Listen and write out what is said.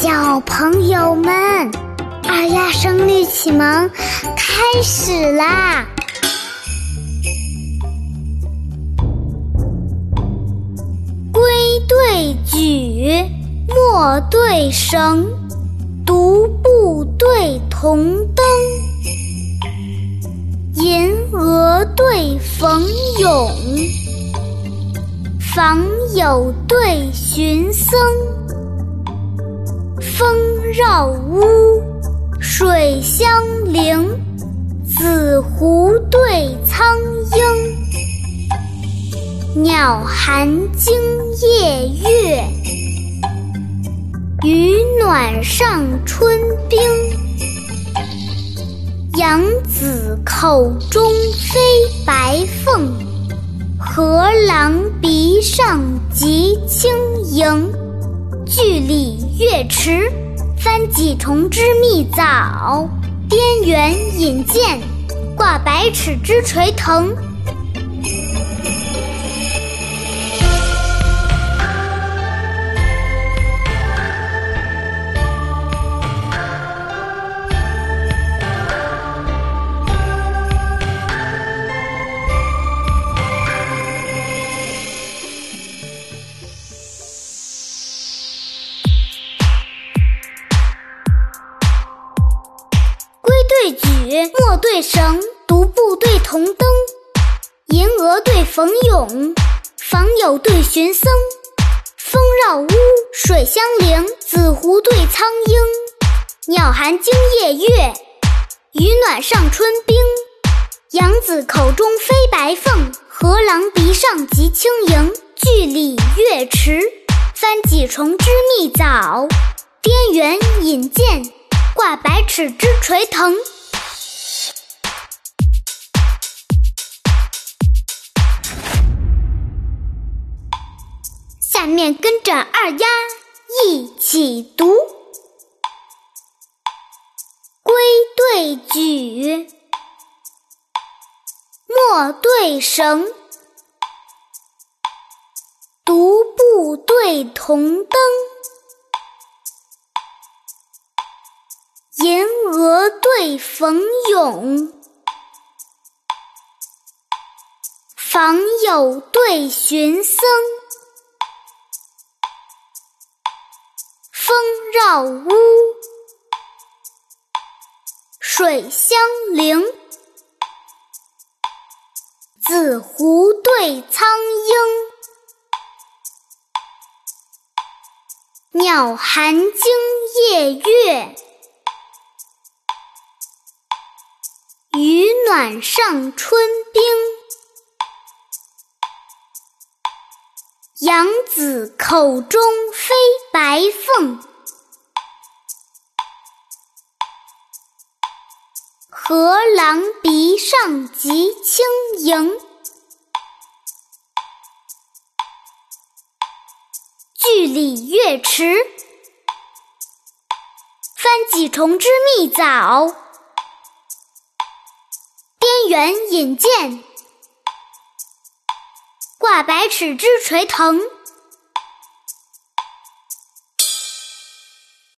小朋友们，二丫声律启蒙开始啦！规对矩，墨对绳，独步对铜灯。银娥对冯咏，访友对寻僧。风绕屋，水相邻，紫湖对苍鹰。鸟寒惊夜月，雨暖上春冰。扬子口中飞白凤，河郎鼻上即轻盈。句里月池，翻几重之密藻；边缘引箭，挂百尺之垂藤。对举，墨对绳，独步对铜灯。银娥对冯咏，访友对寻僧。风绕屋，水相邻，紫湖对苍鹰。鸟寒惊夜月，雨暖上春冰。杨子口中飞白凤，河郎鼻上即轻盈。句里月迟，翻几重织密枣。边缘引荐。挂百尺之垂藤。下面跟着二丫一起读：归对举，墨对绳，独步对铜灯。对逢勇，访友对寻僧。风绕屋，水相邻。紫湖对苍鹰，鸟寒惊夜月。暖上春冰，扬子口中飞白凤，河郎鼻上即轻盈。句里月迟，翻几重织密枣。缘引荐，挂百尺之垂藤。